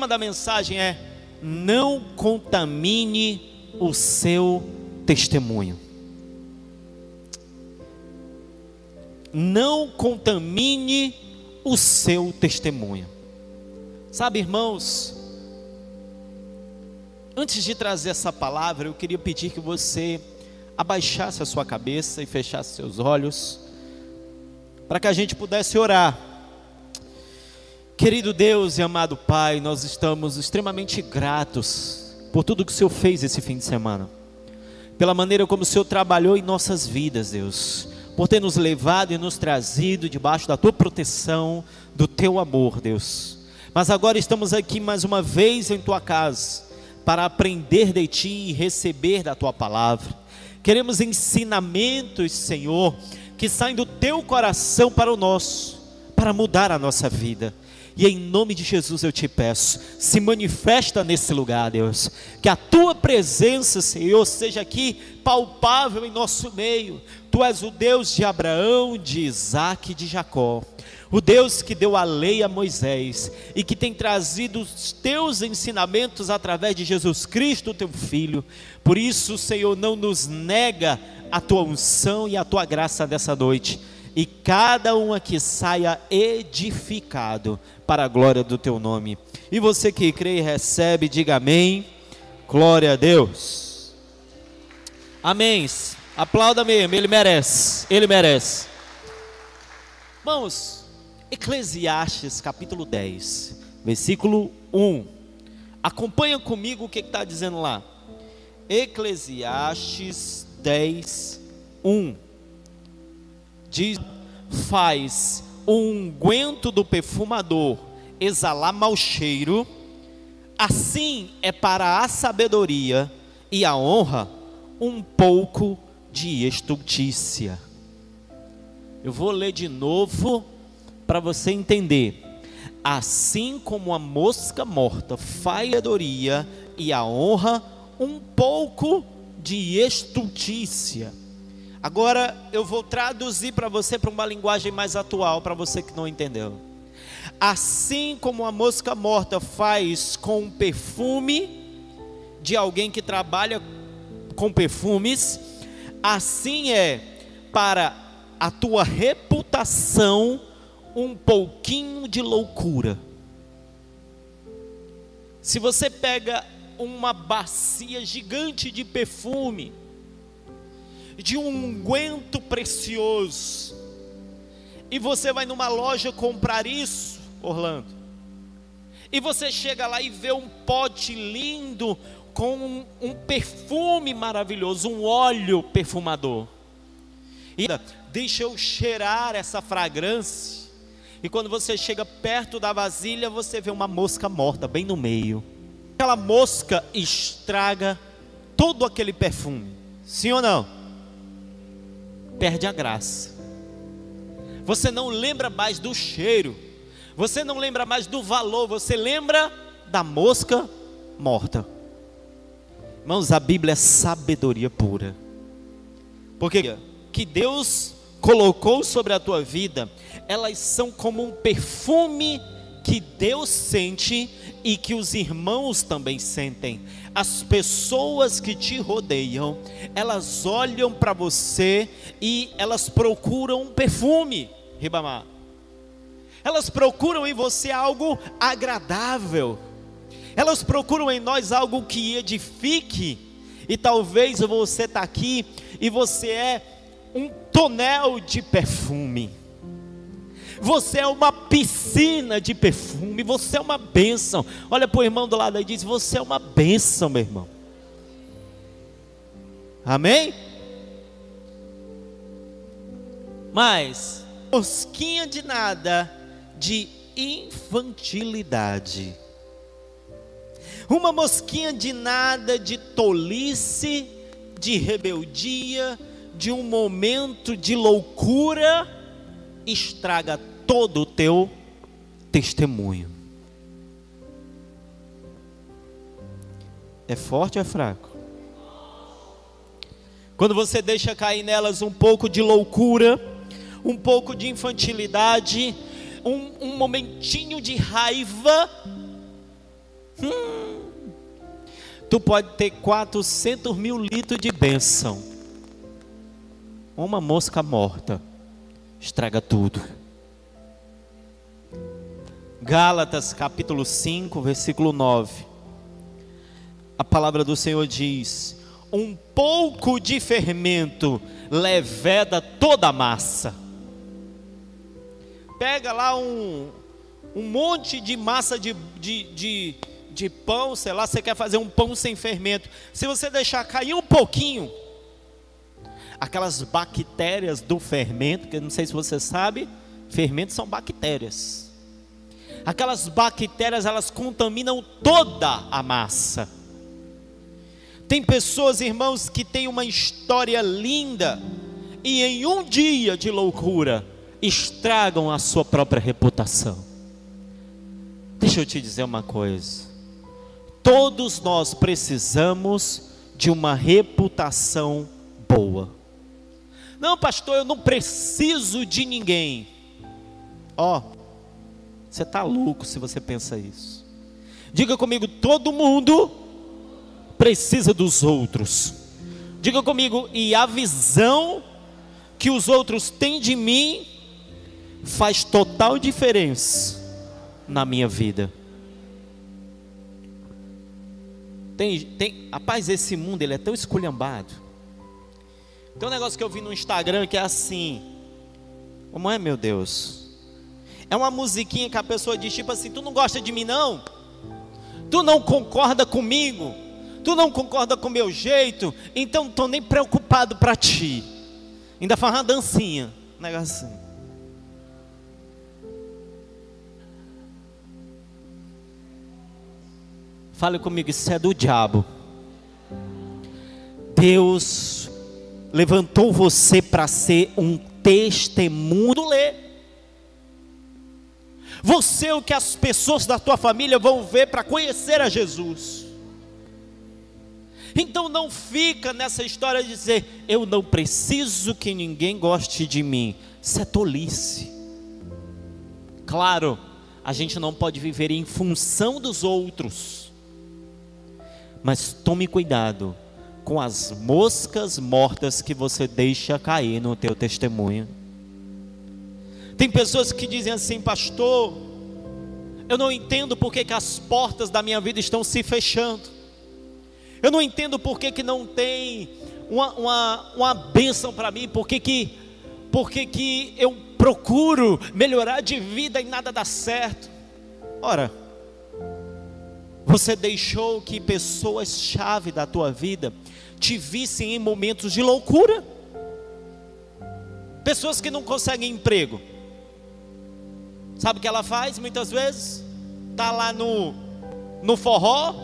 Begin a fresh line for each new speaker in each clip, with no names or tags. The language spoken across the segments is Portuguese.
tema da mensagem é: não contamine o seu testemunho. Não contamine o seu testemunho. Sabe, irmãos, antes de trazer essa palavra, eu queria pedir que você abaixasse a sua cabeça e fechasse seus olhos, para que a gente pudesse orar. Querido Deus e amado Pai, nós estamos extremamente gratos por tudo que o Senhor fez esse fim de semana, pela maneira como o Senhor trabalhou em nossas vidas, Deus, por ter nos levado e nos trazido debaixo da tua proteção, do teu amor, Deus. Mas agora estamos aqui mais uma vez em tua casa para aprender de ti e receber da tua palavra. Queremos ensinamentos, Senhor, que saem do teu coração para o nosso, para mudar a nossa vida. E em nome de Jesus eu te peço, se manifesta nesse lugar, Deus. Que a tua presença, Senhor, seja aqui palpável em nosso meio. Tu és o Deus de Abraão, de Isaac e de Jacó. O Deus que deu a lei a Moisés e que tem trazido os teus ensinamentos através de Jesus Cristo, teu Filho. Por isso, Senhor, não nos nega a tua unção e a tua graça dessa noite. E cada um aqui saia edificado para a glória do teu nome. E você que crê e recebe, diga amém. Glória a Deus. Amém. Aplauda mesmo, ele merece. Ele merece. Vamos Eclesiastes capítulo 10, versículo 1. Acompanha comigo o que está dizendo lá. Eclesiastes 10, 1. Diz: Faz o unguento do perfumador exalar mau cheiro, assim é para a sabedoria e a honra um pouco de estultícia. Eu vou ler de novo para você entender. Assim como a mosca morta faz e a honra, um pouco de estultícia. Agora eu vou traduzir para você para uma linguagem mais atual, para você que não entendeu. Assim como a mosca morta faz com o perfume de alguém que trabalha com perfumes, assim é para a tua reputação um pouquinho de loucura. Se você pega uma bacia gigante de perfume, de um unguento precioso, e você vai numa loja comprar isso, Orlando, e você chega lá e vê um pote lindo com um, um perfume maravilhoso, um óleo perfumador. E deixa eu cheirar essa fragrância. E quando você chega perto da vasilha, você vê uma mosca morta bem no meio. Aquela mosca estraga todo aquele perfume. Sim ou não? Perde a graça. Você não lembra mais do cheiro. Você não lembra mais do valor. Você lembra da mosca morta. Irmãos, a Bíblia é sabedoria pura. Porque que Deus colocou sobre a tua vida elas são como um perfume que Deus sente e que os irmãos também sentem. As pessoas que te rodeiam, elas olham para você e elas procuram um perfume, Ribamar. Elas procuram em você algo agradável. Elas procuram em nós algo que edifique. E talvez você está aqui e você é um tonel de perfume. Você é uma piscina de perfume, você é uma bênção. Olha para o irmão do lado aí e diz: Você é uma bênção, meu irmão. Amém? Mas, mosquinha de nada de infantilidade. Uma mosquinha de nada de tolice, de rebeldia, de um momento de loucura, estraga todo o teu testemunho. É forte ou é fraco? Quando você deixa cair nelas um pouco de loucura, um pouco de infantilidade, um, um momentinho de raiva, tu pode ter 400 mil litros de bênção. Uma mosca morta estraga tudo. Gálatas capítulo 5, versículo 9. A palavra do Senhor diz: Um pouco de fermento leveda toda a massa. Pega lá um, um monte de massa de, de, de, de pão, sei lá, você quer fazer um pão sem fermento. Se você deixar cair um pouquinho, aquelas bactérias do fermento, que eu não sei se você sabe, fermentos são bactérias. Aquelas bactérias, elas contaminam toda a massa. Tem pessoas, irmãos, que têm uma história linda e em um dia de loucura estragam a sua própria reputação. Deixa eu te dizer uma coisa. Todos nós precisamos de uma reputação boa. Não, pastor, eu não preciso de ninguém. Ó, oh, você está louco se você pensa isso. Diga comigo, todo mundo precisa dos outros. Diga comigo, e a visão que os outros têm de mim faz total diferença na minha vida. Tem, tem, rapaz, esse mundo ele é tão esculhambado. Tem um negócio que eu vi no Instagram que é assim. Como é, meu Deus? É uma musiquinha que a pessoa diz tipo assim: Tu não gosta de mim, não? Tu não concorda comigo? Tu não concorda com o meu jeito? Então não estou nem preocupado para ti. Ainda faz uma dancinha. Um negócio assim. Fale comigo, isso é do diabo. Deus levantou você para ser um testemunho. Você é o que as pessoas da tua família vão ver para conhecer a Jesus. Então não fica nessa história de dizer, eu não preciso que ninguém goste de mim. Isso é tolice. Claro, a gente não pode viver em função dos outros. Mas tome cuidado com as moscas mortas que você deixa cair no teu testemunho. Tem pessoas que dizem assim, pastor, eu não entendo por que, as portas da minha vida estão se fechando. Eu não entendo por que, não tem uma, uma, uma bênção para mim, por que, que, por que, que eu procuro melhorar de vida e nada dá certo. Ora, você deixou que pessoas-chave da tua vida te vissem em momentos de loucura. Pessoas que não conseguem emprego. Sabe o que ela faz muitas vezes? Tá lá no no forró,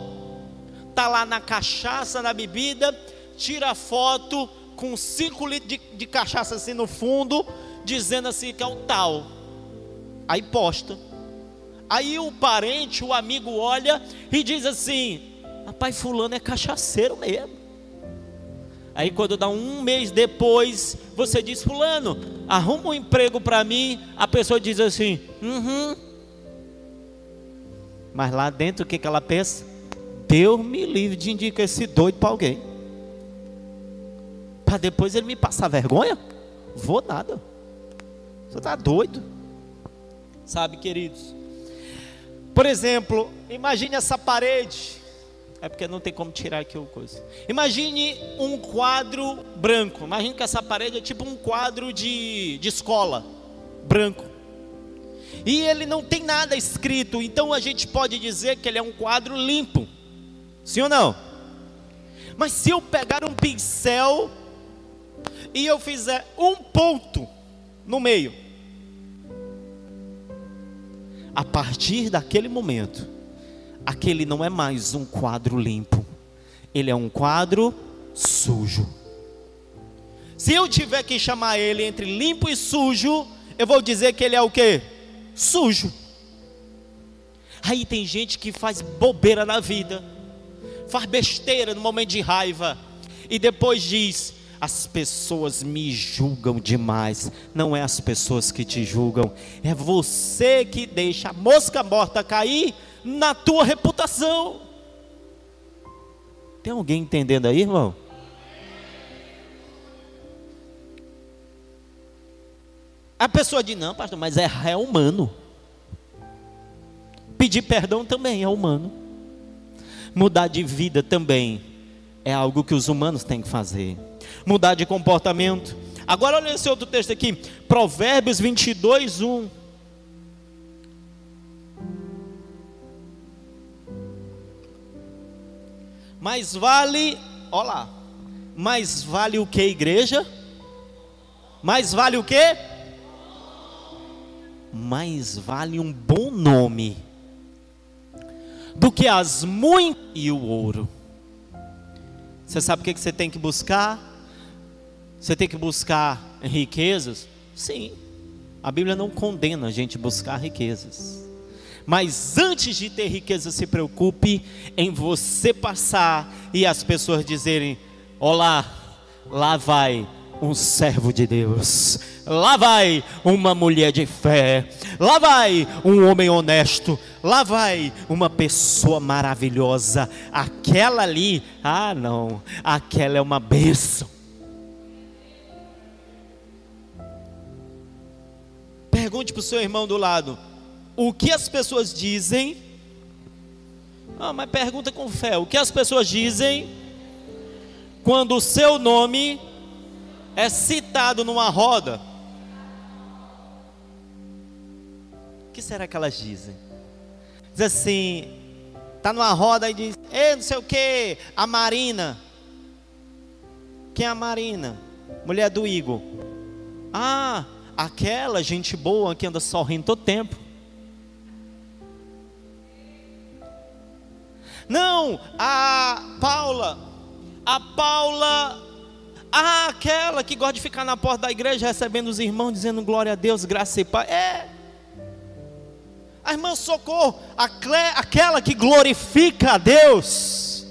tá lá na cachaça, na bebida, tira foto com cinco litros de, de cachaça assim no fundo, dizendo assim que é o tal. Aí posta. Aí o parente, o amigo olha e diz assim: Rapaz, Fulano é cachaceiro mesmo. Aí quando dá um mês depois, você diz: Fulano, arruma um emprego para mim. A pessoa diz assim: Uhum. Mas lá dentro o que, que ela pensa? Deus me livre de indicar esse doido para alguém. Para depois ele me passar vergonha? Vou nada. Você está doido? Sabe, queridos? Por exemplo, imagine essa parede. É porque não tem como tirar aqui o coisa. Imagine um quadro branco. Imagine que essa parede é tipo um quadro de, de escola, branco. E ele não tem nada escrito, então a gente pode dizer que ele é um quadro limpo. Sim ou não? Mas se eu pegar um pincel e eu fizer um ponto no meio, a partir daquele momento, aquele não é mais um quadro limpo, ele é um quadro sujo. Se eu tiver que chamar ele entre limpo e sujo, eu vou dizer que ele é o que? Sujo. Aí tem gente que faz bobeira na vida, faz besteira no momento de raiva, e depois diz: as pessoas me julgam demais. Não é as pessoas que te julgam, é você que deixa a mosca morta cair na tua reputação. Tem alguém entendendo aí, irmão? A pessoa diz: Não, pastor, mas errar é humano. Pedir perdão também é humano. Mudar de vida também é algo que os humanos têm que fazer. Mudar de comportamento. Agora olha esse outro texto aqui, Provérbios 22, 1. Mais vale, olha lá, mais vale o que, igreja? Mais vale o que? Mais vale um bom nome do que as muitas e o ouro. Você sabe o que você tem que buscar? Você tem que buscar riquezas? Sim. A Bíblia não condena a gente buscar riquezas. Mas antes de ter riqueza, se preocupe em você passar e as pessoas dizerem: Olá, lá vai um servo de Deus, lá vai uma mulher de fé, lá vai um homem honesto, lá vai uma pessoa maravilhosa. Aquela ali, ah não, aquela é uma bênção. Pergunte para o seu irmão do lado: o que as pessoas dizem. Ah, mas pergunta com fé: o que as pessoas dizem quando o seu nome é citado numa roda? O que será que elas dizem? Diz assim: está numa roda e diz, ei, não sei o que, a Marina. Quem é a Marina? Mulher do Igor. Ah, aquela gente boa que anda sorrindo todo tempo. Não, a Paula, a Paula, ah, aquela que gosta de ficar na porta da igreja recebendo os irmãos, dizendo glória a Deus, graça e paz. É. A irmã Socorro, aquela que glorifica a Deus.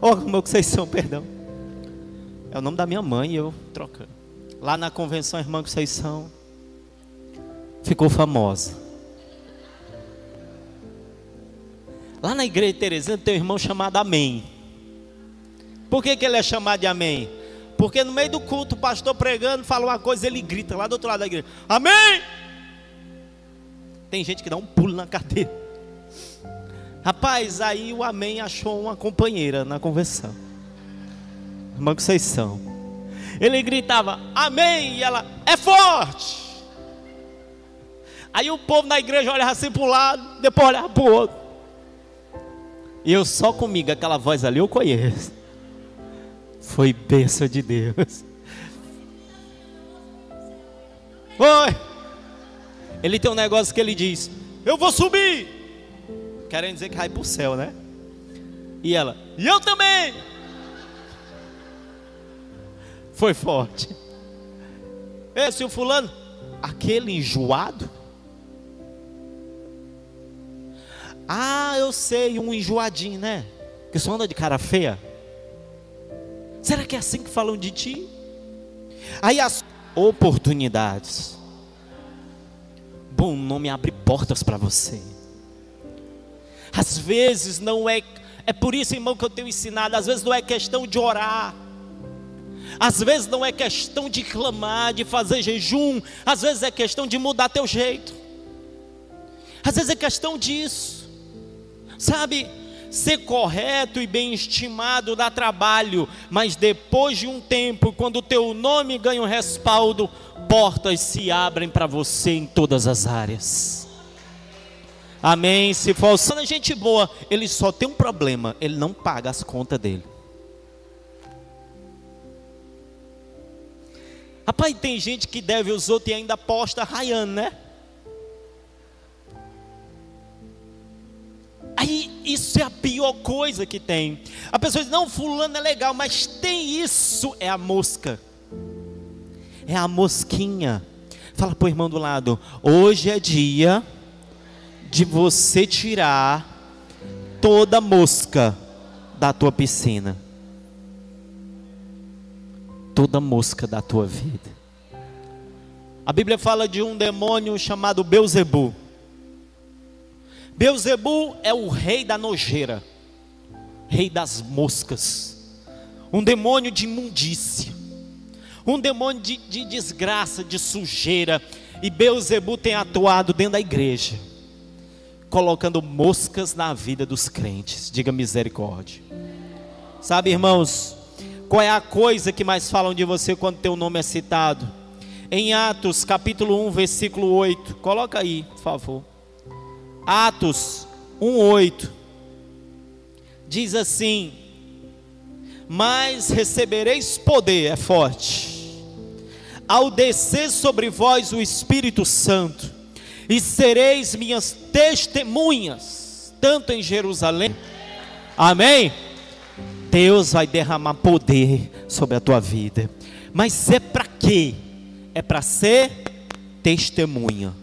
Oh, como que vocês são, perdão. É o nome da minha mãe, eu trocando. Lá na convenção, a irmã que vocês são, ficou famosa. Lá na igreja de Teresina tem um irmão chamado Amém. Por que, que ele é chamado de Amém? Porque no meio do culto, o pastor pregando, fala uma coisa, ele grita lá do outro lado da igreja: Amém! Tem gente que dá um pulo na cadeira. Rapaz, aí o Amém achou uma companheira na convenção. Irmã são. Ele gritava, Amém! E ela, é forte! Aí o povo na igreja olhava assim para o lado, depois olhava para o outro. E eu só comigo, aquela voz ali eu conheço. Foi bênção de Deus. Oi. Ele tem um negócio que ele diz: Eu vou subir. Querendo dizer que vai para o céu, né? E ela: E eu também. Foi forte. Esse o fulano, aquele enjoado. Ah, eu sei, um enjoadinho, né? Que só anda de cara feia. Será que é assim que falam de ti? Aí as oportunidades. Bom nome abre portas para você. Às vezes não é, é por isso, irmão, que eu tenho ensinado. Às vezes não é questão de orar. Às vezes não é questão de clamar, de fazer jejum. Às vezes é questão de mudar teu jeito. Às vezes é questão disso. Sabe, ser correto e bem estimado dá trabalho, mas depois de um tempo, quando o teu nome ganha um respaldo, portas se abrem para você em todas as áreas. Amém. Se for a gente boa, ele só tem um problema, ele não paga as contas dele. Rapaz, tem gente que deve os outros e ainda posta raiando, né? Aí isso é a pior coisa que tem. A pessoa diz: não, fulano é legal, mas tem isso. É a mosca. É a mosquinha. Fala para o irmão do lado: hoje é dia de você tirar toda mosca da tua piscina. Toda mosca da tua vida. A Bíblia fala de um demônio chamado Beuzebu. Beuzebu é o rei da nojeira. rei das moscas, um demônio de imundícia, um demônio de, de desgraça, de sujeira. E Beuzebu tem atuado dentro da igreja, colocando moscas na vida dos crentes. Diga misericórdia. Sabe, irmãos, qual é a coisa que mais falam de você quando teu nome é citado? Em Atos, capítulo 1, versículo 8. Coloca aí, por favor. Atos 1, 8. Diz assim: Mas recebereis poder, é forte, ao descer sobre vós o Espírito Santo, e sereis minhas testemunhas, tanto em Jerusalém. Amém? Deus vai derramar poder sobre a tua vida. Mas é para quê? É para ser testemunha.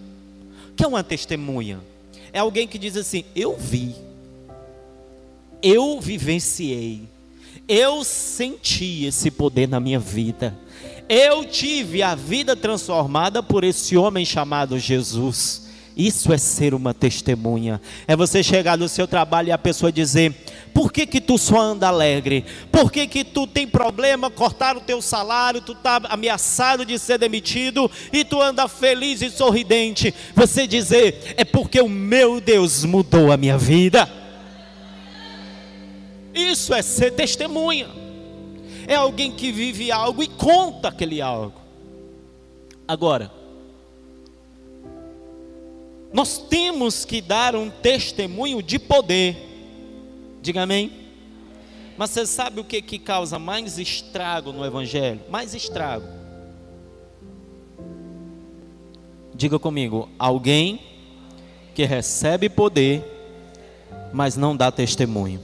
O que é uma testemunha? É alguém que diz assim: Eu vi, eu vivenciei, eu senti esse poder na minha vida, eu tive a vida transformada por esse homem chamado Jesus. Isso é ser uma testemunha. É você chegar no seu trabalho e a pessoa dizer: por que, que tu só anda alegre? Por que, que tu tem problema, cortar o teu salário, tu está ameaçado de ser demitido e tu anda feliz e sorridente? Você dizer, é porque o meu Deus mudou a minha vida. Isso é ser testemunha. É alguém que vive algo e conta aquele algo. Agora, nós temos que dar um testemunho de poder. Diga amém. Mas você sabe o que, que causa mais estrago no Evangelho? Mais estrago. Diga comigo: alguém que recebe poder, mas não dá testemunho.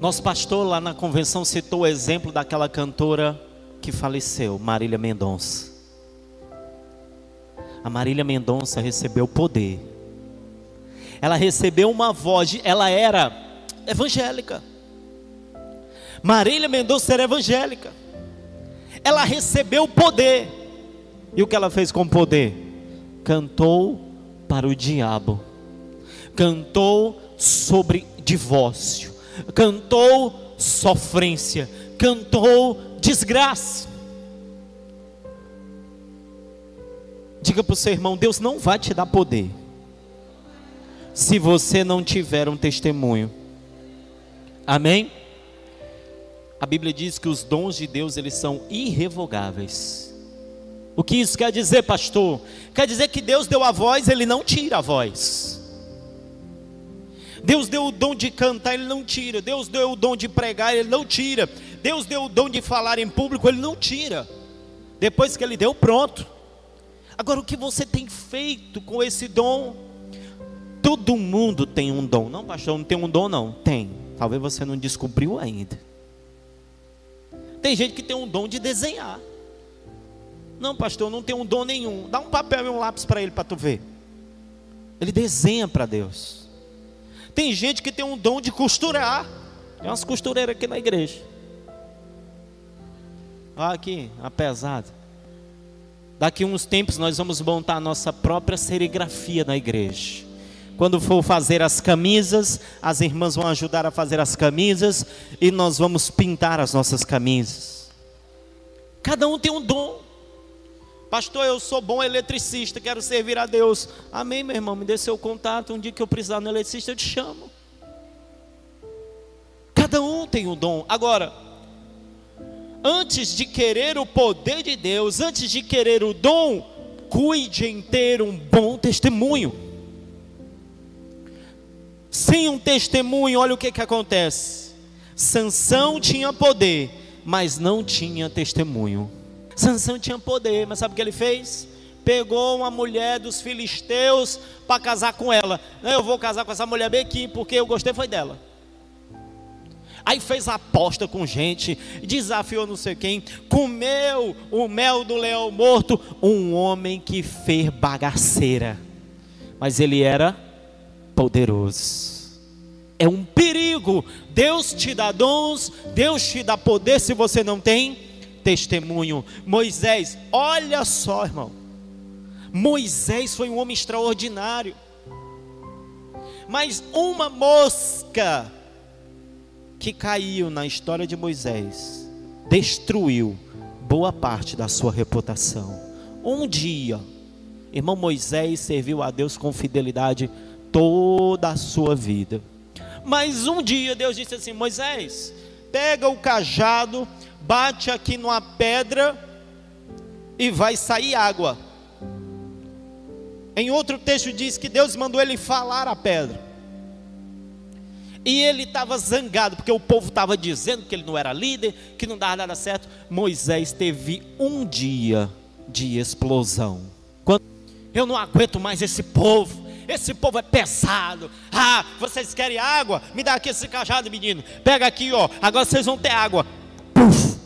Nosso pastor lá na convenção citou o exemplo daquela cantora que faleceu, Marília Mendonça a Marília Mendonça recebeu poder. Ela recebeu uma voz, ela era evangélica. Marília Mendonça era evangélica. Ela recebeu poder. E o que ela fez com o poder? Cantou para o diabo. Cantou sobre divórcio. Cantou sofrência. Cantou desgraça. Diga para o seu irmão: Deus não vai te dar poder se você não tiver um testemunho. Amém? A Bíblia diz que os dons de Deus eles são irrevogáveis. O que isso quer dizer, pastor? Quer dizer que Deus deu a voz, ele não tira a voz. Deus deu o dom de cantar, ele não tira. Deus deu o dom de pregar, ele não tira. Deus deu o dom de falar em público, ele não tira. Depois que ele deu, pronto. Agora, o que você tem feito com esse dom? Todo mundo tem um dom. Não, pastor, não tem um dom, não. Tem. Talvez você não descobriu ainda. Tem gente que tem um dom de desenhar. Não, pastor, não tem um dom nenhum. Dá um papel e um lápis para ele para tu ver. Ele desenha para Deus. Tem gente que tem um dom de costurar. Tem umas costureiras aqui na igreja. Olha aqui, a pesada. Daqui uns tempos nós vamos montar a nossa própria serigrafia na igreja. Quando for fazer as camisas, as irmãs vão ajudar a fazer as camisas e nós vamos pintar as nossas camisas. Cada um tem um dom. Pastor, eu sou bom eletricista, quero servir a Deus. Amém, meu irmão, me dê seu contato. Um dia que eu precisar no eletricista, eu te chamo. Cada um tem um dom. Agora, antes de querer o poder de Deus, antes de querer o dom, cuide em ter um bom testemunho. Sem um testemunho, olha o que, que acontece. Sansão tinha poder, mas não tinha testemunho. Sansão tinha poder, mas sabe o que ele fez? Pegou uma mulher dos filisteus para casar com ela. Eu vou casar com essa mulher bem aqui, porque eu gostei foi dela. Aí fez aposta com gente, desafiou não sei quem, comeu o mel do leão morto, um homem que fez bagaceira. Mas ele era poderoso. É um perigo. Deus te dá dons, Deus te dá poder se você não tem testemunho. Moisés, olha só, irmão. Moisés foi um homem extraordinário. Mas uma mosca que caiu na história de Moisés destruiu boa parte da sua reputação. Um dia, irmão Moisés serviu a Deus com fidelidade toda a sua vida. Mas um dia Deus disse assim: Moisés, pega o cajado, bate aqui numa pedra e vai sair água. Em outro texto diz que Deus mandou ele falar a pedra. E ele estava zangado, porque o povo estava dizendo que ele não era líder, que não dava nada certo. Moisés teve um dia de explosão. Quando eu não aguento mais esse povo, esse povo é pesado. Ah, vocês querem água? Me dá aqui esse cajado, menino. Pega aqui, ó. Agora vocês vão ter água. Puf.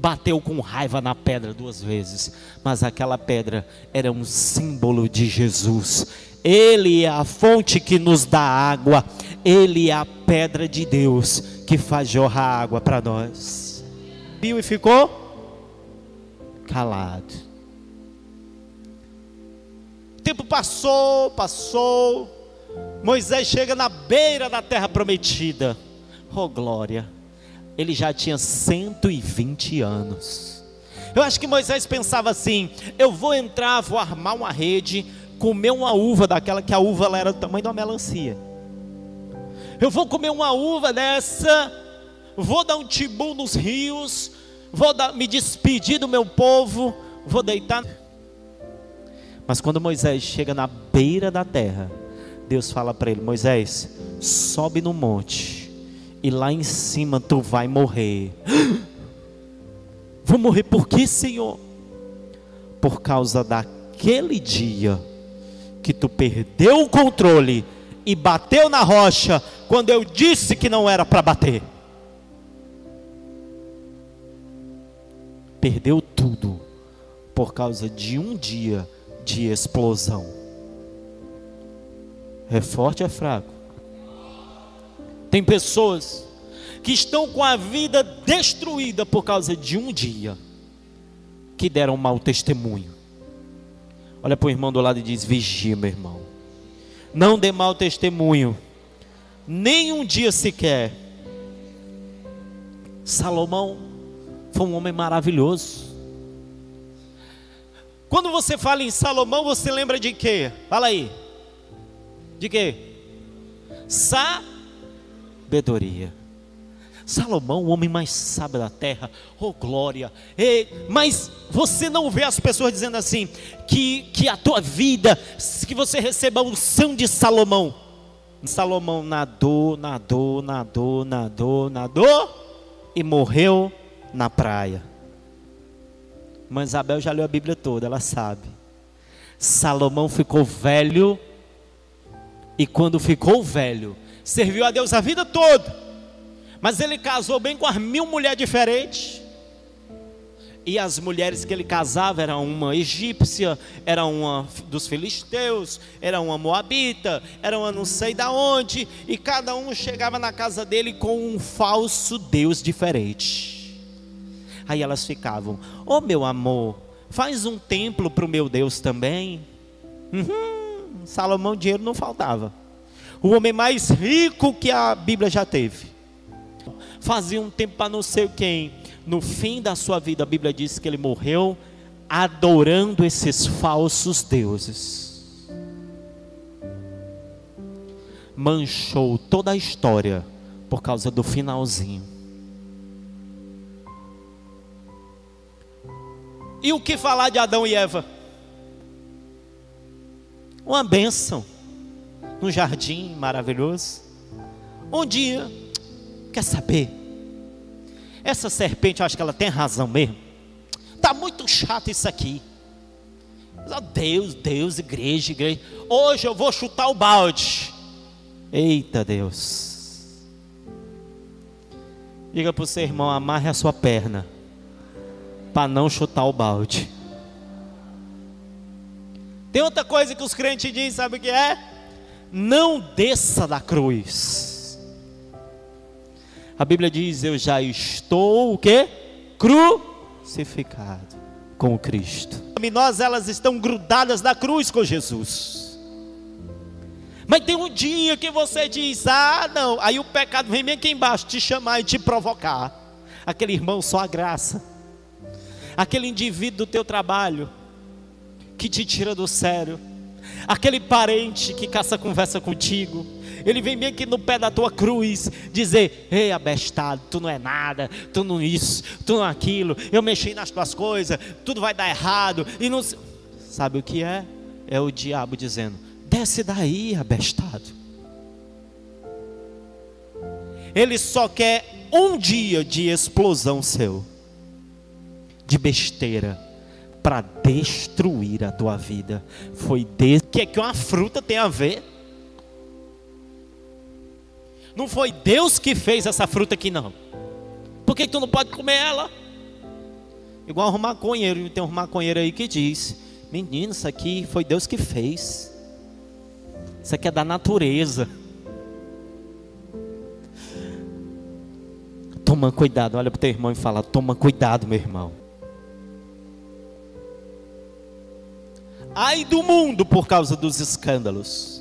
Bateu com raiva na pedra duas vezes, mas aquela pedra era um símbolo de Jesus. Ele é a fonte que nos dá água. Ele é a pedra de Deus que faz jorrar água para nós. Viu e ficou calado. O tempo passou, passou. Moisés chega na beira da terra prometida. Oh glória! Ele já tinha 120 anos. Eu acho que Moisés pensava assim: eu vou entrar, vou armar uma rede, comer uma uva daquela que a uva ela era do tamanho de uma melancia. Eu vou comer uma uva dessa, vou dar um tibum nos rios, vou dar, me despedir do meu povo, vou deitar. Mas quando Moisés chega na beira da terra, Deus fala para ele: Moisés, sobe no monte, e lá em cima tu vai morrer. Vou morrer por quê, Senhor? Por causa daquele dia que tu perdeu o controle e bateu na rocha quando eu disse que não era para bater. Perdeu tudo por causa de um dia de explosão. É forte ou é fraco? Tem pessoas que estão com a vida destruída por causa de um dia que deram mau testemunho. Olha para o irmão do lado e diz: Vigia, meu irmão. Não dê mau testemunho, nem um dia sequer. Salomão foi um homem maravilhoso. Quando você fala em Salomão, você lembra de quê? Fala aí. De quê? Sabedoria. Salomão, o homem mais sábio da terra, oh glória. E, mas você não vê as pessoas dizendo assim: que, que a tua vida, que você receba a unção de Salomão. Salomão nadou, nadou, nadou, nadou, nadou e morreu na praia. Mãe Isabel já leu a Bíblia toda, ela sabe. Salomão ficou velho, e quando ficou velho, serviu a Deus a vida toda. Mas ele casou bem com as mil mulheres diferentes. E as mulheres que ele casava eram uma egípcia, era uma dos filisteus, era uma moabita, era uma não sei da onde, e cada um chegava na casa dele com um falso deus diferente. Aí elas ficavam: Oh, meu amor, faz um templo para o meu Deus também. Uhum, Salomão, dinheiro não faltava. O homem mais rico que a Bíblia já teve. Fazia um tempo para não sei quem. No fim da sua vida, a Bíblia diz que ele morreu adorando esses falsos deuses. Manchou toda a história por causa do finalzinho. E o que falar de Adão e Eva? Uma bênção. Um jardim maravilhoso. Um dia, quer saber? Essa serpente, eu acho que ela tem razão mesmo. Está muito chato isso aqui. Deus, Deus, igreja, igreja. Hoje eu vou chutar o balde. Eita Deus. Diga para o seu irmão, amarre a sua perna para não chutar o balde. Tem outra coisa que os crentes dizem, sabe o que é? Não desça da cruz. A Bíblia diz: Eu já estou o quê? Crucificado. com Cristo. Nós elas estão grudadas na cruz com Jesus. Mas tem um dia que você diz: "Ah, não". Aí o pecado vem bem aqui embaixo te chamar e te provocar. Aquele irmão só a graça. Aquele indivíduo do teu trabalho que te tira do sério. Aquele parente que caça conversa contigo ele vem bem aqui no pé da tua cruz dizer: Ei, abestado, tu não é nada, tu não isso, tu não aquilo, eu mexi nas tuas coisas, tudo vai dar errado. E não sabe o que é? É o diabo dizendo: Desce daí, abestado. Ele só quer um dia de explosão seu, de besteira, para destruir a tua vida. Foi desse que é que uma fruta tem a ver não foi Deus que fez essa fruta aqui, não. Por que, tu não pode comer ela? Igual um maconheiro, tem um maconheiro aí que diz: Menino, isso aqui foi Deus que fez. Isso aqui é da natureza. Toma cuidado, olha para o teu irmão e fala: Toma cuidado, meu irmão. Ai do mundo por causa dos escândalos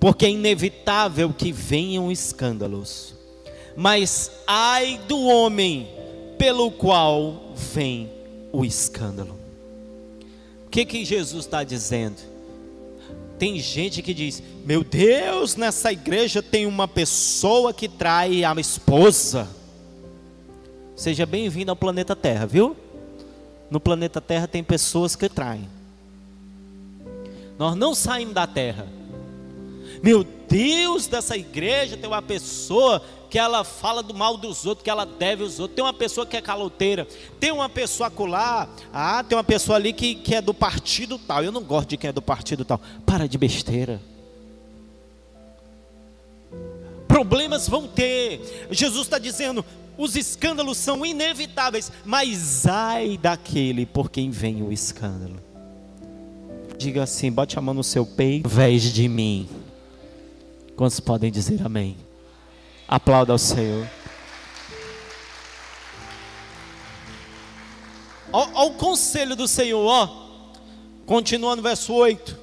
porque é inevitável que venham escândalos. Mas ai do homem pelo qual vem o escândalo. O que que Jesus está dizendo? Tem gente que diz: Meu Deus, nessa igreja tem uma pessoa que trai a esposa. Seja bem-vindo ao planeta Terra, viu? No planeta Terra tem pessoas que traem. Nós não saímos da Terra meu Deus, dessa igreja tem uma pessoa que ela fala do mal dos outros, que ela deve os outros. Tem uma pessoa que é caloteira. Tem uma pessoa acolá. Ah, tem uma pessoa ali que, que é do partido tal. Eu não gosto de quem é do partido tal. Para de besteira. Problemas vão ter. Jesus está dizendo: os escândalos são inevitáveis, mas ai daquele por quem vem o escândalo. Diga assim: bote a mão no seu peito, vez de mim. Quantos podem dizer amém? Aplauda ao Senhor. Olha o conselho do Senhor, ó. Continua no verso 8.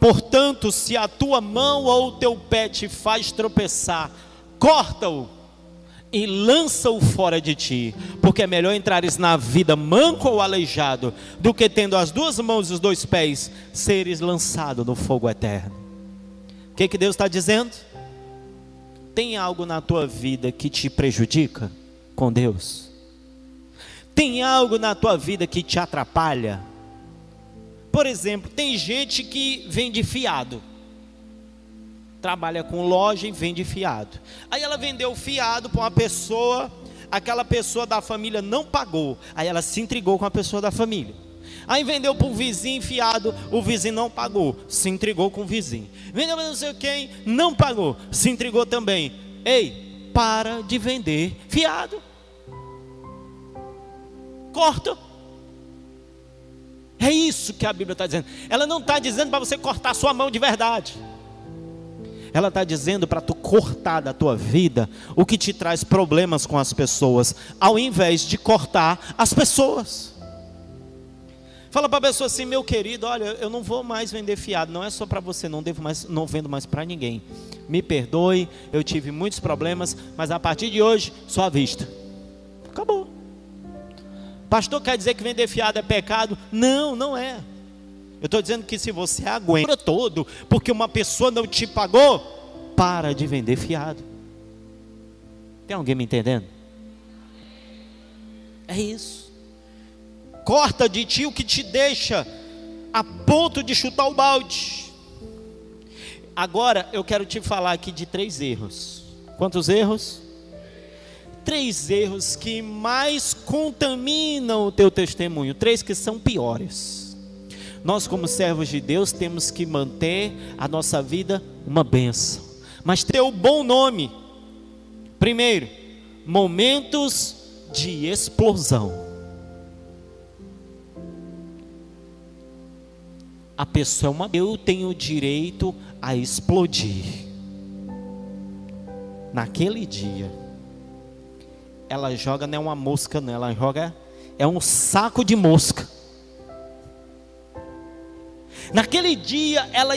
Portanto, se a tua mão ou o teu pé te faz tropeçar, corta-o e lança-o fora de ti, porque é melhor entrares na vida manco ou aleijado, do que tendo as duas mãos e os dois pés, seres lançado no fogo eterno. O que, que Deus está dizendo? Tem algo na tua vida que te prejudica com Deus? Tem algo na tua vida que te atrapalha? Por exemplo, tem gente que vende fiado. Trabalha com loja e vende fiado. Aí ela vendeu fiado para uma pessoa, aquela pessoa da família não pagou. Aí ela se intrigou com a pessoa da família. Aí vendeu para o vizinho fiado, o vizinho não pagou, se entregou com o vizinho. Vendeu para não sei quem, não pagou, se entregou também. Ei, para de vender fiado. Corta. É isso que a Bíblia está dizendo. Ela não está dizendo para você cortar sua mão de verdade. Ela está dizendo para tu cortar da tua vida o que te traz problemas com as pessoas, ao invés de cortar as pessoas. Fala para a pessoa assim, meu querido, olha, eu não vou mais vender fiado, não é só para você, não devo mais, não vendo mais para ninguém. Me perdoe, eu tive muitos problemas, mas a partir de hoje, só à vista. Acabou. Pastor quer dizer que vender fiado é pecado? Não, não é. Eu estou dizendo que se você aguenta todo, porque uma pessoa não te pagou, para de vender fiado. Tem alguém me entendendo? É isso corta de ti o que te deixa a ponto de chutar o balde. Agora eu quero te falar aqui de três erros. Quantos erros? Três erros que mais contaminam o teu testemunho, três que são piores. Nós, como servos de Deus, temos que manter a nossa vida uma benção, mas ter o bom nome. Primeiro, momentos de explosão. a pessoa é uma. Eu tenho direito a explodir. Naquele dia, ela joga não é uma mosca, não, ela joga é um saco de mosca. Naquele dia, ela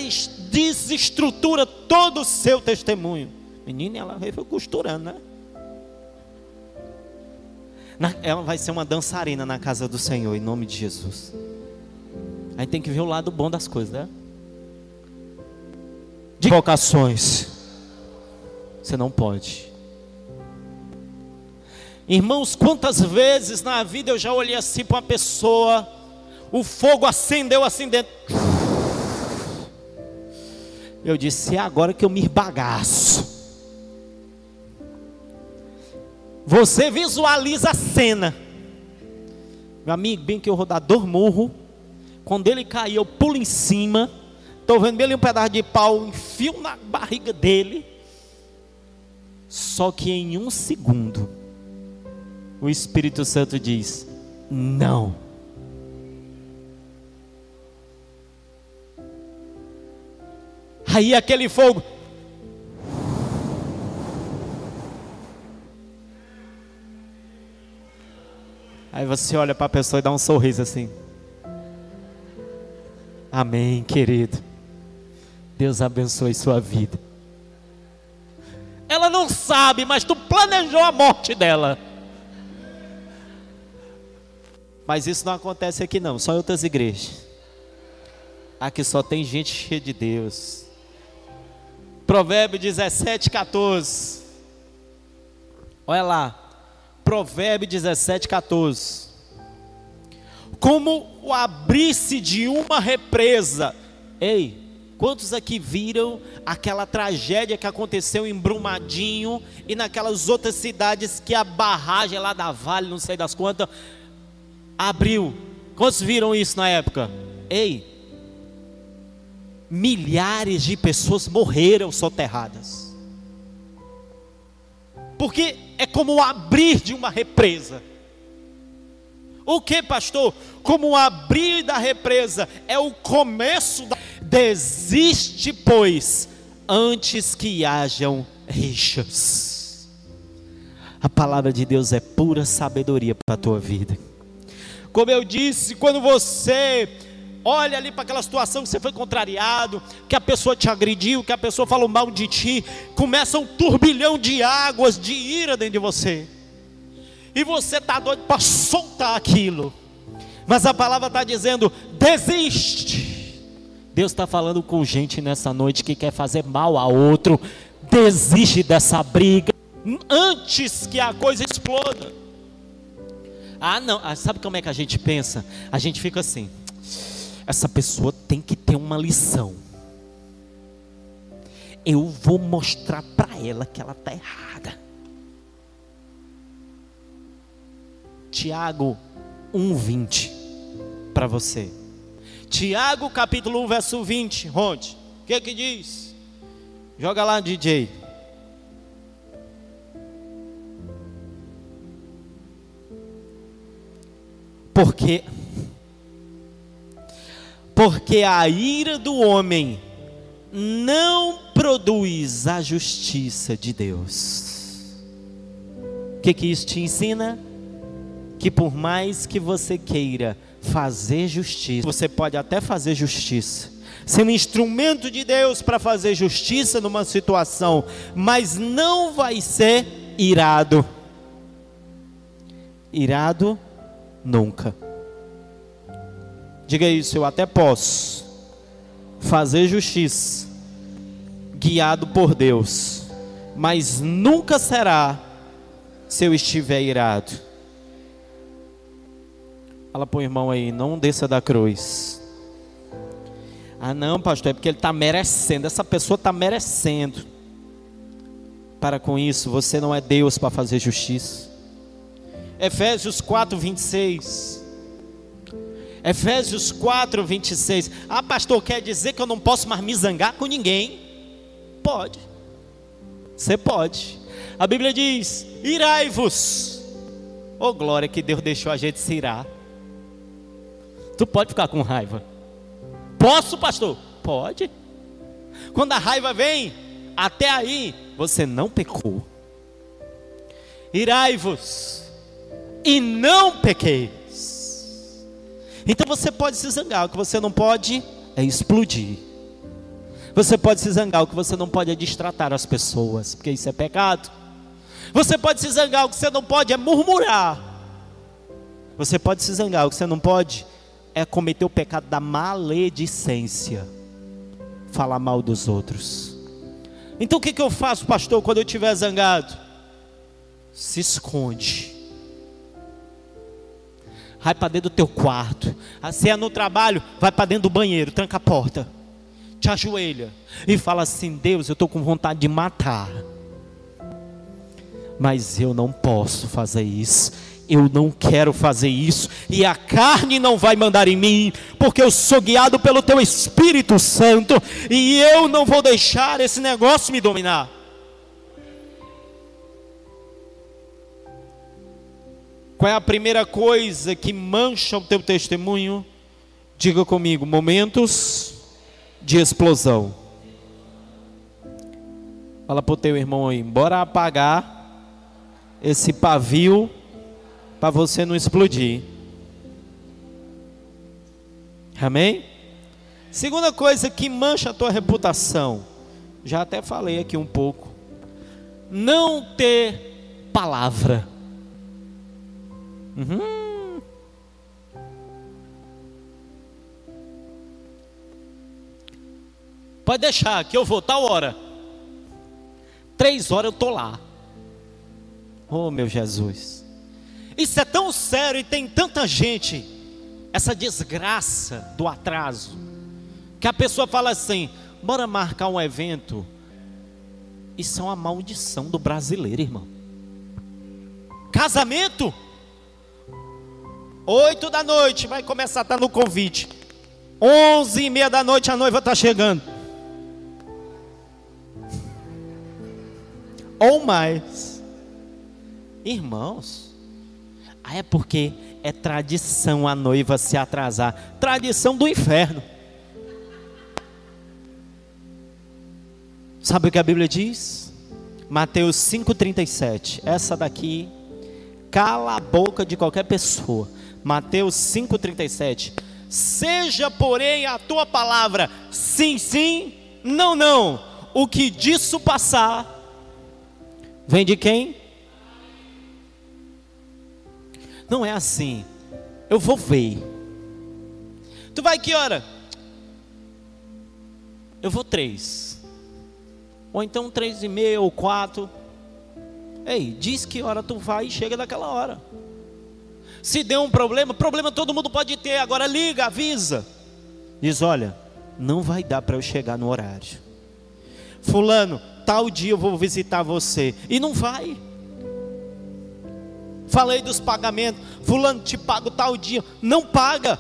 desestrutura todo o seu testemunho. Menina, ela foi costurando, né? ela vai ser uma dançarina na casa do Senhor, em nome de Jesus. Aí tem que ver o lado bom das coisas, né? De vocações. Você não pode. Irmãos, quantas vezes na vida eu já olhei assim para uma pessoa, o fogo acendeu assim dentro. Eu disse: é agora que eu me bagaço. Você visualiza a cena. Meu amigo, bem que eu vou dar dor murro. Quando ele cair, eu pulo em cima. Estou vendo ali um pedaço de pau, enfio na barriga dele. Só que em um segundo, o Espírito Santo diz: Não. Aí aquele fogo, Aí você olha para a pessoa e dá um sorriso assim. Amém, querido. Deus abençoe sua vida. Ela não sabe, mas tu planejou a morte dela. Mas isso não acontece aqui não, só em outras igrejas. Aqui só tem gente cheia de Deus. Provérbio 17, 14. Olha lá. Provérbio 17, 14. Como o abrir-se de uma represa. Ei, quantos aqui viram aquela tragédia que aconteceu em Brumadinho e naquelas outras cidades que a barragem lá da Vale, não sei das quantas, abriu? Quantos viram isso na época? Ei, milhares de pessoas morreram soterradas. Porque é como o abrir de uma represa. O que, pastor? Como o abrir da represa é o começo da. Desiste, pois, antes que hajam rixas. A palavra de Deus é pura sabedoria para a tua vida. Como eu disse, quando você olha ali para aquela situação que você foi contrariado, que a pessoa te agrediu, que a pessoa falou mal de ti, começa um turbilhão de águas de ira dentro de você. E você está doido para soltar aquilo. Mas a palavra está dizendo: desiste. Deus está falando com gente nessa noite que quer fazer mal a outro. Desiste dessa briga antes que a coisa exploda. Ah, não. Ah, sabe como é que a gente pensa? A gente fica assim essa pessoa tem que ter uma lição. Eu vou mostrar para ela que ela está errada. Tiago 1,20 para você. Tiago capítulo 1, verso 20. Ronde, o que que diz? Joga lá, DJ. Porque porque a ira do homem não produz a justiça de Deus. O que, que isso te ensina? Que por mais que você queira fazer justiça, você pode até fazer justiça, sendo instrumento de Deus para fazer justiça numa situação, mas não vai ser irado. Irado nunca. Diga isso, eu até posso fazer justiça, guiado por Deus, mas nunca será se eu estiver irado. Fala para o irmão aí, não desça da cruz. Ah, não, pastor, é porque ele está merecendo, essa pessoa está merecendo. Para com isso, você não é Deus para fazer justiça. Efésios 4, 26. Efésios 4, 26. Ah, pastor, quer dizer que eu não posso mais me zangar com ninguém? Pode. Você pode. A Bíblia diz: irai-vos. Oh, glória que Deus deixou a gente se irar. Tu pode ficar com raiva. Posso, pastor? Pode. Quando a raiva vem, até aí você não pecou. Irai-vos e não pequeis. Então você pode se zangar, o que você não pode é explodir. Você pode se zangar, o que você não pode é distratar as pessoas, porque isso é pecado. Você pode se zangar, o que você não pode é murmurar. Você pode se zangar, o que você não pode é cometer o pecado da maledicência, falar mal dos outros. Então o que, que eu faço, pastor, quando eu estiver zangado? Se esconde. Vai para dentro do teu quarto. Se é no trabalho, vai para dentro do banheiro, tranca a porta. Te ajoelha e fala assim: Deus, eu estou com vontade de matar. Mas eu não posso fazer isso eu não quero fazer isso, e a carne não vai mandar em mim, porque eu sou guiado pelo teu Espírito Santo, e eu não vou deixar esse negócio me dominar. Qual é a primeira coisa que mancha o teu testemunho? Diga comigo: momentos de explosão. Fala para o teu irmão aí, bora apagar esse pavio para você não explodir. Amém? Segunda coisa que mancha a tua reputação, já até falei aqui um pouco, não ter palavra. Uhum. Pode deixar que eu vou tal hora. Três horas eu tô lá. Oh meu Jesus. Isso é tão sério e tem tanta gente, essa desgraça do atraso, que a pessoa fala assim: bora marcar um evento. Isso é uma maldição do brasileiro, irmão. Casamento, oito da noite, vai começar a estar no convite. Onze e meia da noite a noiva está chegando. Ou mais. Irmãos, é porque é tradição a noiva se atrasar tradição do inferno. Sabe o que a Bíblia diz? Mateus 5,37. Essa daqui cala a boca de qualquer pessoa. Mateus 5,37. Seja, porém, a tua palavra sim, sim, não, não. O que disso passar, vem de quem? Não é assim. Eu vou ver. Tu vai que hora? Eu vou três. Ou então três e meia ou quatro. Ei, diz que hora tu vai e chega daquela hora. Se der um problema, problema todo mundo pode ter. Agora liga, avisa. Diz: olha, não vai dar para eu chegar no horário. Fulano, tal dia eu vou visitar você. E não vai. Falei dos pagamentos. Fulano te paga tal dia. Não paga.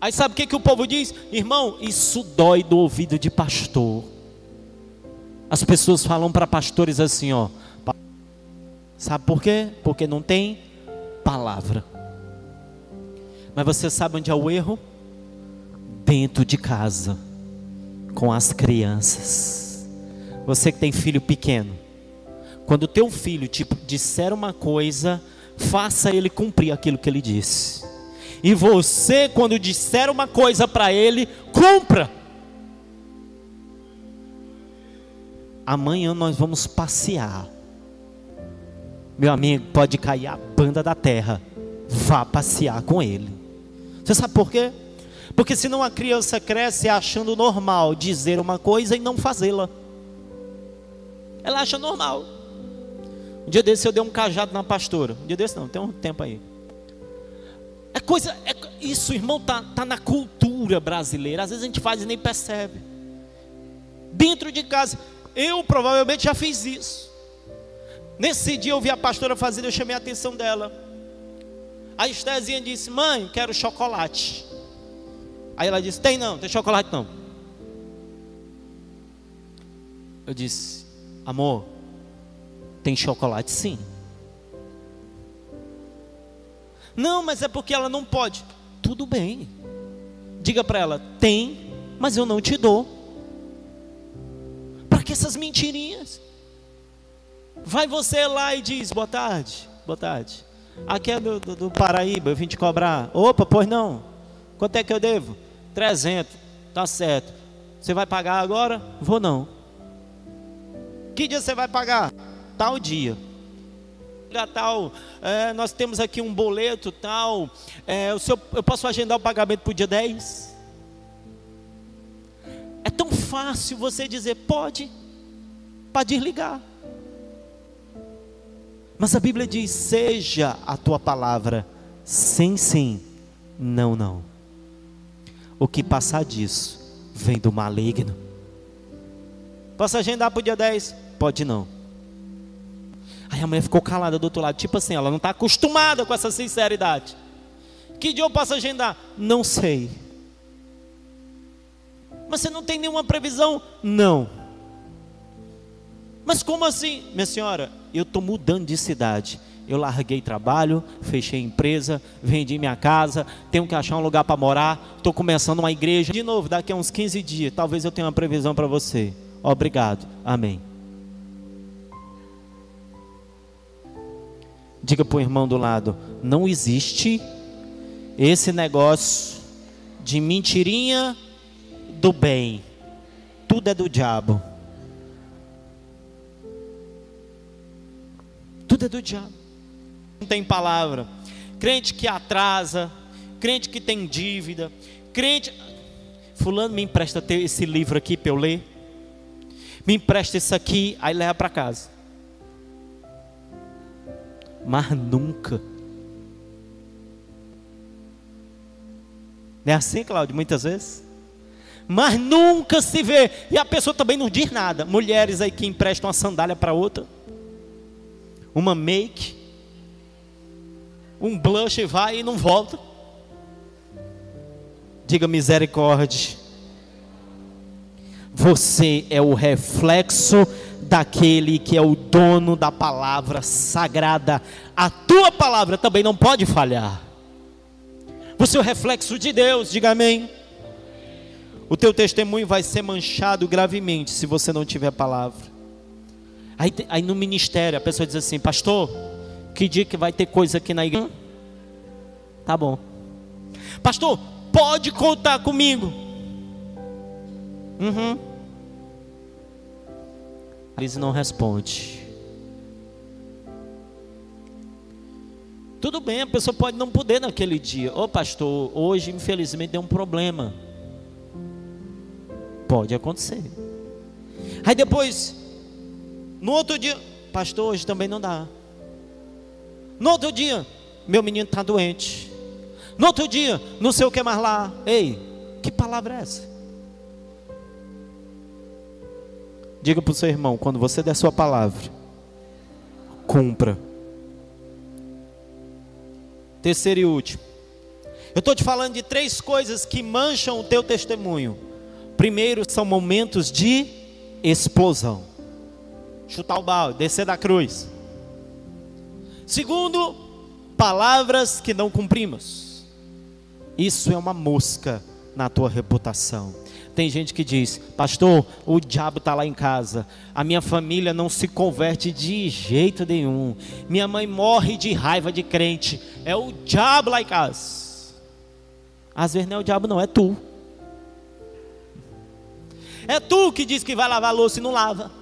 Aí sabe o que, que o povo diz? Irmão, isso dói do ouvido de pastor. As pessoas falam para pastores assim, ó. Sabe por quê? Porque não tem palavra. Mas você sabe onde é o erro? Dentro de casa, com as crianças. Você que tem filho pequeno, quando o teu filho te disser uma coisa, faça ele cumprir aquilo que ele disse. E você, quando disser uma coisa para ele, cumpra. Amanhã nós vamos passear. Meu amigo, pode cair a banda da terra. Vá passear com ele. Você sabe por quê? Porque senão a criança cresce achando normal dizer uma coisa e não fazê-la. Ela acha normal. Um dia desse eu dei um cajado na pastora. Um dia desse não, tem um tempo aí. É coisa, é, isso, irmão, tá, tá na cultura brasileira. Às vezes a gente faz e nem percebe. Dentro de casa, eu provavelmente já fiz isso. Nesse dia eu vi a pastora fazendo, eu chamei a atenção dela. A Estezinha disse: Mãe, quero chocolate. Aí ela disse: Tem não, tem chocolate não. Eu disse: Amor, tem chocolate sim. Não, mas é porque ela não pode. Tudo bem. Diga para ela: tem, mas eu não te dou. Para que essas mentirinhas? Vai você lá e diz: boa tarde, boa tarde. Aqui é do, do, do Paraíba, eu vim te cobrar. Opa, pois não. Quanto é que eu devo? 300. Tá certo. Você vai pagar agora? Vou não. Que dia você vai pagar? Tal dia. Tal, é, nós temos aqui um boleto tal. É, o eu posso agendar o pagamento para o dia 10? É tão fácil você dizer pode, para desligar. Mas a Bíblia diz: seja a tua palavra sim, sim, não, não. O que passar disso vem do maligno. Posso agendar para o dia 10? Pode não. Aí a mulher ficou calada do outro lado, tipo assim, ela não está acostumada com essa sinceridade. Que dia eu posso agendar? Não sei. Mas você não tem nenhuma previsão? Não. Mas como assim? Minha senhora, eu estou mudando de cidade. Eu larguei trabalho, fechei empresa, vendi minha casa, tenho que achar um lugar para morar, estou começando uma igreja. De novo, daqui a uns 15 dias, talvez eu tenha uma previsão para você. Obrigado. Amém. Diga para o irmão do lado: não existe esse negócio de mentirinha do bem. Tudo é do diabo. Tudo é do diabo. Não tem palavra. Crente que atrasa, crente que tem dívida, crente. Fulano me empresta esse livro aqui para eu ler. Me empresta isso aqui, aí leva para casa mas nunca. Não é assim, Cláudio, muitas vezes? Mas nunca se vê. E a pessoa também não diz nada. Mulheres aí que emprestam uma sandália para outra, uma make, um blush e vai e não volta. Diga misericórdia. Você é o reflexo daquele que é o dono da palavra sagrada. A tua palavra também não pode falhar. Você é o reflexo de Deus, diga amém. O teu testemunho vai ser manchado gravemente se você não tiver palavra. Aí, aí no ministério a pessoa diz assim: Pastor, que dia que vai ter coisa aqui na igreja? Tá bom. Pastor, pode contar comigo. Uhum. Crise não responde. Tudo bem, a pessoa pode não poder naquele dia. Ô oh, pastor, hoje infelizmente deu um problema. Pode acontecer. Aí depois, no outro dia, pastor, hoje também não dá. No outro dia, meu menino está doente. No outro dia, não sei o que mais lá. Ei, que palavra é essa? Diga para o seu irmão: quando você der sua palavra, cumpra. Terceiro e último. Eu estou te falando de três coisas que mancham o teu testemunho. Primeiro, são momentos de explosão. Chutar o balde, descer da cruz. Segundo, palavras que não cumprimos. Isso é uma mosca na tua reputação. Tem gente que diz, pastor, o diabo está lá em casa. A minha família não se converte de jeito nenhum. Minha mãe morre de raiva de crente. É o diabo lá em casa. Às vezes não é o diabo, não, é tu. É tu que diz que vai lavar a louça e não lava.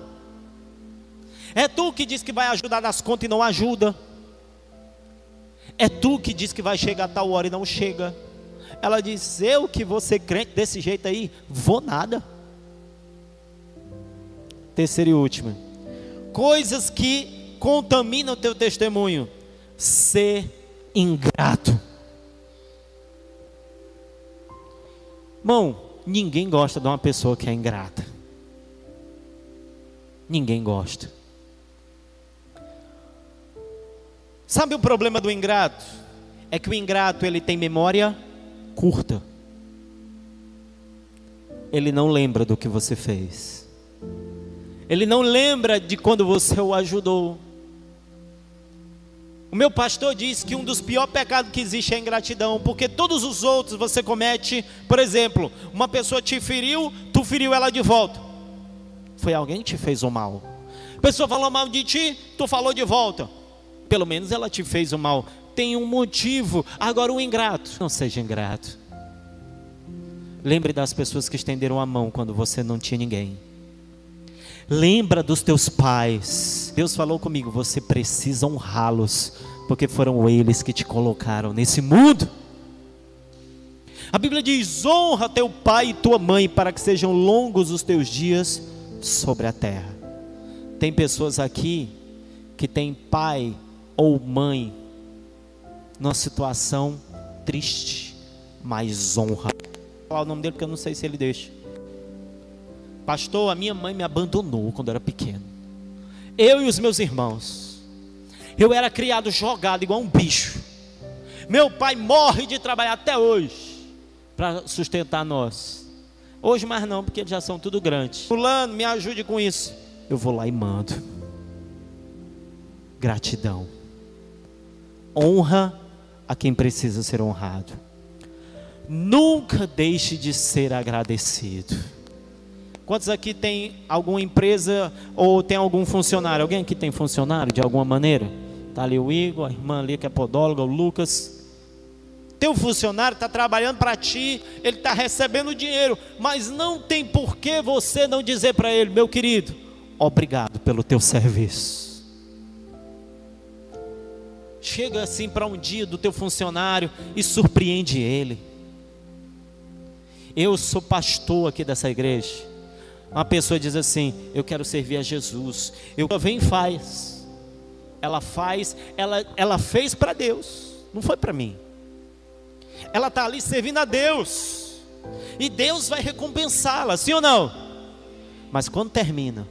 É tu que diz que vai ajudar nas contas e não ajuda. É tu que diz que vai chegar a tal hora e não chega. Ela diz: Eu que ser crente desse jeito aí, vou nada. Terceiro e último: coisas que contaminam o teu testemunho. Ser ingrato. Irmão, ninguém gosta de uma pessoa que é ingrata. Ninguém gosta. Sabe o problema do ingrato? É que o ingrato ele tem memória curta. Ele não lembra do que você fez. Ele não lembra de quando você o ajudou. O meu pastor diz que um dos piores pecados que existe é a ingratidão, porque todos os outros você comete, por exemplo, uma pessoa te feriu, tu feriu ela de volta. Foi alguém que te fez o mal. A pessoa falou mal de ti, tu falou de volta. Pelo menos ela te fez o mal. tem um motivo. Agora, o ingrato, não seja ingrato. Lembre das pessoas que estenderam a mão quando você não tinha ninguém. Lembra dos teus pais. Deus falou comigo, você precisa honrá-los, porque foram eles que te colocaram nesse mundo. A Bíblia diz: honra teu pai e tua mãe, para que sejam longos os teus dias sobre a terra. Tem pessoas aqui que têm pai ou mãe numa situação triste, mas honra. Vou falar o nome dele porque eu não sei se ele deixa. Pastor, a minha mãe me abandonou quando eu era pequeno. Eu e os meus irmãos. Eu era criado jogado igual um bicho. Meu pai morre de trabalhar até hoje para sustentar nós. Hoje mais não, porque eles já são tudo grandes. Fulano, me ajude com isso. Eu vou lá e mando. Gratidão. Honra a quem precisa ser honrado. Nunca deixe de ser agradecido. Quantos aqui tem alguma empresa ou tem algum funcionário? Alguém aqui tem funcionário de alguma maneira? Está ali o Igor, a irmã ali que é podóloga, o Lucas. Teu funcionário está trabalhando para ti, ele está recebendo dinheiro, mas não tem por que você não dizer para ele, meu querido, obrigado pelo teu serviço. Chega assim para um dia do teu funcionário e surpreende ele. Eu sou pastor aqui dessa igreja. Uma pessoa diz assim: Eu quero servir a Jesus. Eu vem e faz. Ela faz, ela, ela fez para Deus, não foi para mim. Ela está ali servindo a Deus. E Deus vai recompensá-la, sim ou não? Mas quando termina,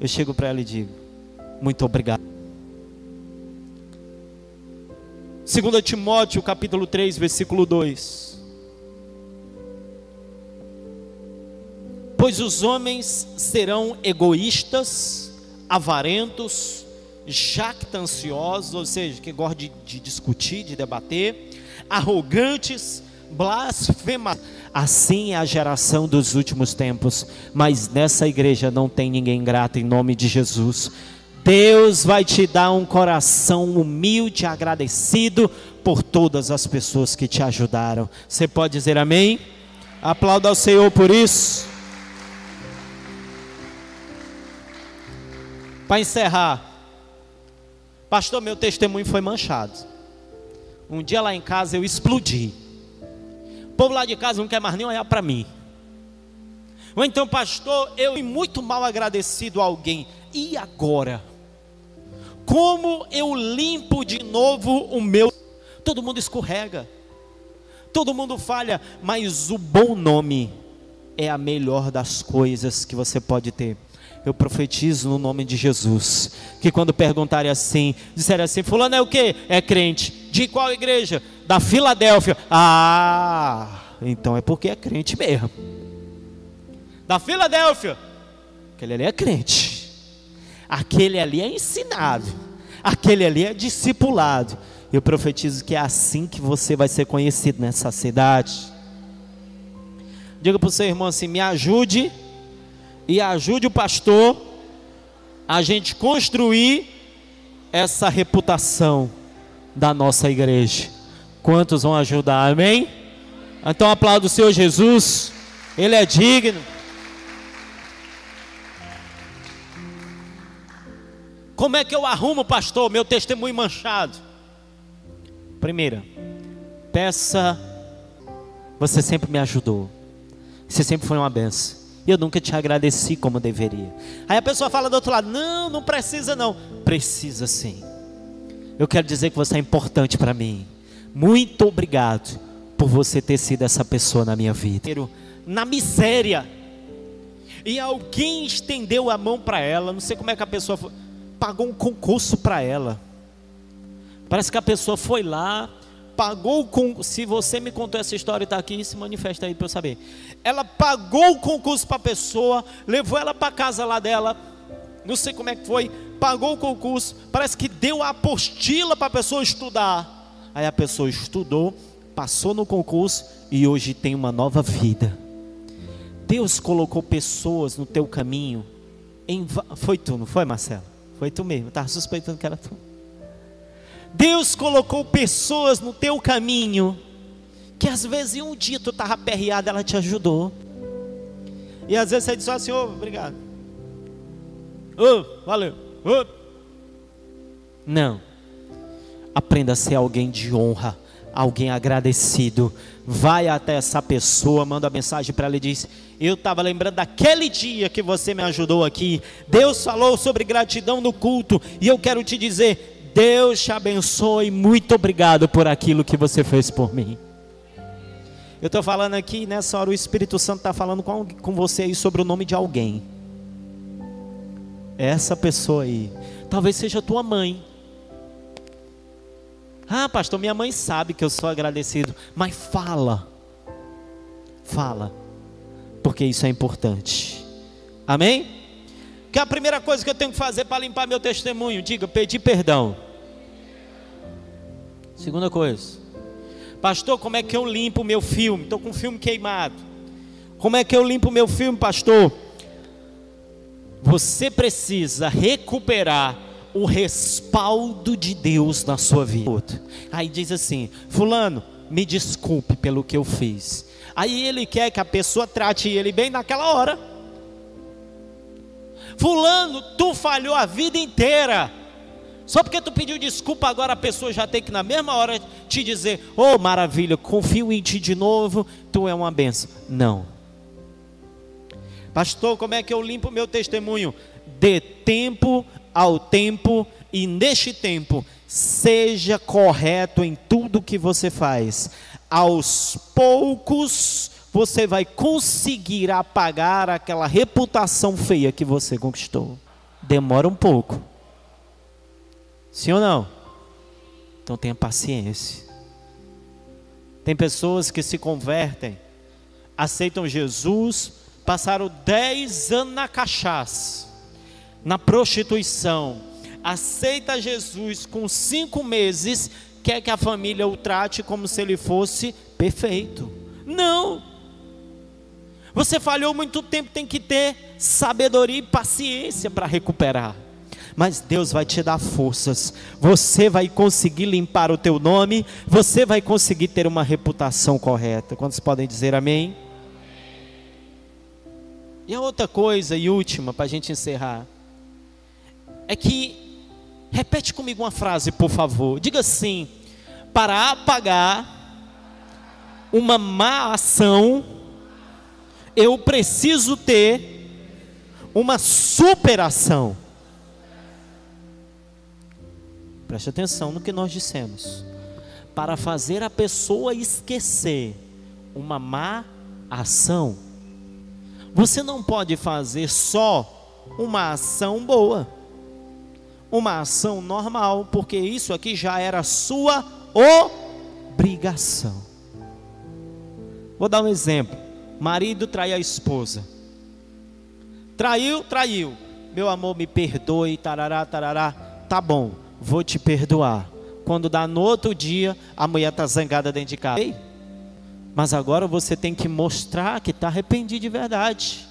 eu chego para ela e digo: Muito obrigado. 2 Timóteo capítulo 3, versículo 2. Pois os homens serão egoístas, avarentos, jactanciosos, ou seja, que gostam de, de discutir, de debater, arrogantes, blasfemas. Assim é a geração dos últimos tempos, mas nessa igreja não tem ninguém grato em nome de Jesus. Deus vai te dar um coração humilde, agradecido por todas as pessoas que te ajudaram. Você pode dizer amém? Aplauda ao Senhor por isso. Para encerrar, pastor, meu testemunho foi manchado. Um dia lá em casa eu explodi. O povo lá de casa não quer mais nem olhar para mim. Ou então, pastor, eu fui muito mal agradecido a alguém. E agora? Como eu limpo de novo o meu? Todo mundo escorrega, todo mundo falha, mas o bom nome é a melhor das coisas que você pode ter. Eu profetizo no nome de Jesus. Que quando perguntarem assim, disserem assim: Fulano é o que? É crente. De qual igreja? Da Filadélfia. Ah, então é porque é crente mesmo. Da Filadélfia. Aquele ali é crente. Aquele ali é ensinado, aquele ali é discipulado. Eu profetizo que é assim que você vai ser conhecido nessa cidade. Diga para o seu irmão assim: me ajude e ajude o pastor a gente construir essa reputação da nossa igreja. Quantos vão ajudar? Amém? Então aplauda o Senhor Jesus, Ele é digno. Como é que eu arrumo, pastor, meu testemunho manchado? Primeira, peça. Você sempre me ajudou. Você sempre foi uma benção. E eu nunca te agradeci como deveria. Aí a pessoa fala do outro lado: Não, não precisa não. Precisa sim. Eu quero dizer que você é importante para mim. Muito obrigado por você ter sido essa pessoa na minha vida. Na miséria. E alguém estendeu a mão para ela. Não sei como é que a pessoa foi pagou um concurso para ela. Parece que a pessoa foi lá, pagou o concurso. Se você me contou essa história e está aqui, se manifesta aí para eu saber. Ela pagou o concurso para a pessoa, levou ela para casa lá dela. Não sei como é que foi. Pagou o concurso. Parece que deu a apostila para a pessoa estudar. Aí a pessoa estudou, passou no concurso e hoje tem uma nova vida. Deus colocou pessoas no teu caminho. Em... Foi tu, não foi, Marcelo? Foi tu mesmo, estava suspeitando que era tu. Deus colocou pessoas no teu caminho que às vezes em um dia tu estava aperreado, ela te ajudou. E às vezes você diz assim, ô, oh, obrigado. Ô, oh, valeu. Oh. Não. Aprenda a ser alguém de honra, alguém agradecido. Vai até essa pessoa, manda mensagem para ela e diz: Eu estava lembrando daquele dia que você me ajudou aqui. Deus falou sobre gratidão no culto. E eu quero te dizer: Deus te abençoe. Muito obrigado por aquilo que você fez por mim. Eu estou falando aqui, nessa hora o Espírito Santo está falando com, com você aí sobre o nome de alguém. Essa pessoa aí. Talvez seja tua mãe. Ah, pastor, minha mãe sabe que eu sou agradecido. Mas fala. Fala. Porque isso é importante. Amém? Que é a primeira coisa que eu tenho que fazer para limpar meu testemunho, diga, pedir perdão. Segunda coisa, Pastor, como é que eu limpo o meu filme? Estou com o filme queimado. Como é que eu limpo o meu filme, pastor? Você precisa recuperar o respaldo de Deus na sua vida. Aí diz assim: Fulano, me desculpe pelo que eu fiz. Aí ele quer que a pessoa trate ele bem naquela hora. Fulano, tu falhou a vida inteira. Só porque tu pediu desculpa, agora a pessoa já tem que na mesma hora te dizer: Oh, maravilha, confio em ti de novo, tu é uma benção. Não. Pastor, como é que eu limpo meu testemunho? Dê tempo ao tempo e neste tempo seja correto em tudo que você faz. Aos poucos você vai conseguir apagar aquela reputação feia que você conquistou. Demora um pouco. Sim ou não? Então tenha paciência. Tem pessoas que se convertem, aceitam Jesus, passaram 10 anos na cachaça, na prostituição, aceita Jesus com cinco meses, quer que a família o trate como se ele fosse perfeito. Não! Você falhou muito tempo, tem que ter sabedoria e paciência para recuperar mas Deus vai te dar forças. Você vai conseguir limpar o teu nome, você vai conseguir ter uma reputação correta. Quantos podem dizer amém? E a outra coisa e última para a gente encerrar é que repete comigo uma frase, por favor. Diga assim: para apagar uma má ação, eu preciso ter uma superação. Preste atenção no que nós dissemos. Para fazer a pessoa esquecer uma má ação, você não pode fazer só uma ação boa, uma ação normal, porque isso aqui já era sua obrigação. Vou dar um exemplo: marido trai a esposa. Traiu, traiu. Meu amor, me perdoe, tarará, tarará. Tá bom vou te perdoar. Quando dá no outro dia, a mulher está zangada dentro de casa. Ei, mas agora você tem que mostrar que está arrependido de verdade.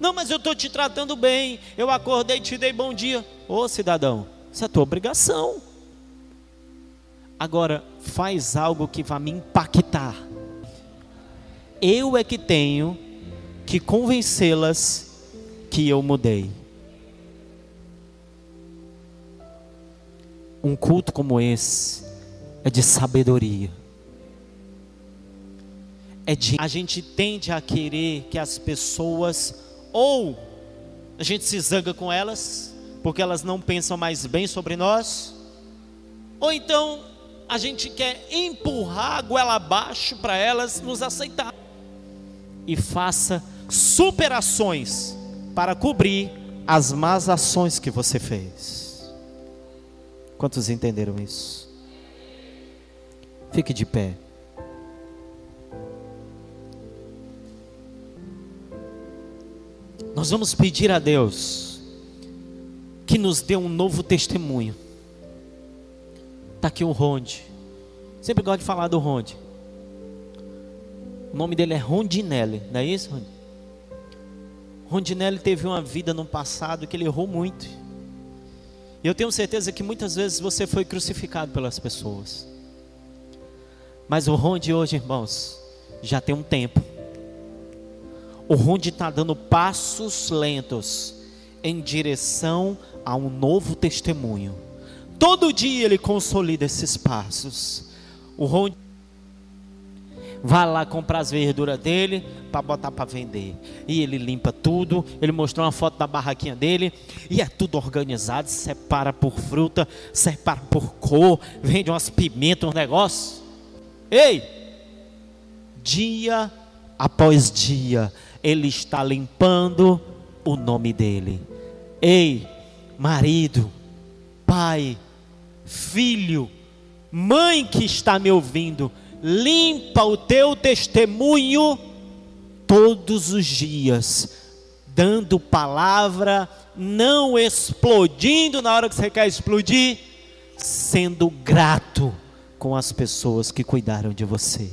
Não, mas eu estou te tratando bem. Eu acordei e te dei bom dia. Ô cidadão, isso é tua obrigação. Agora, faz algo que vai me impactar. Eu é que tenho que convencê-las que eu mudei. Um culto como esse é de sabedoria. É de a gente tende a querer que as pessoas ou a gente se zanga com elas porque elas não pensam mais bem sobre nós, ou então a gente quer empurrar a goela abaixo para elas nos aceitar. E faça superações para cobrir as más ações que você fez. Quantos entenderam isso? Fique de pé. Nós vamos pedir a Deus que nos dê um novo testemunho. Está aqui o Ronde. Sempre gosto de falar do Ronde. O nome dele é Rondinelli, não é isso, Ronde? Rondinelli teve uma vida no passado que ele errou muito. E eu tenho certeza que muitas vezes você foi crucificado pelas pessoas. Mas o Ronde hoje, irmãos, já tem um tempo. O Ronde está dando passos lentos em direção a um novo testemunho. Todo dia ele consolida esses passos. O Ronde vai lá comprar as verduras dele para botar para vender. E ele limpa tudo. Ele mostrou uma foto da barraquinha dele e é tudo organizado, separa por fruta, separa por cor, vende umas pimentas, um negócio. Ei! Dia após dia ele está limpando o nome dele. Ei, marido, pai, filho, mãe que está me ouvindo, limpa o teu testemunho todos os dias, dando palavra, não explodindo na hora que você quer explodir, sendo grato com as pessoas que cuidaram de você.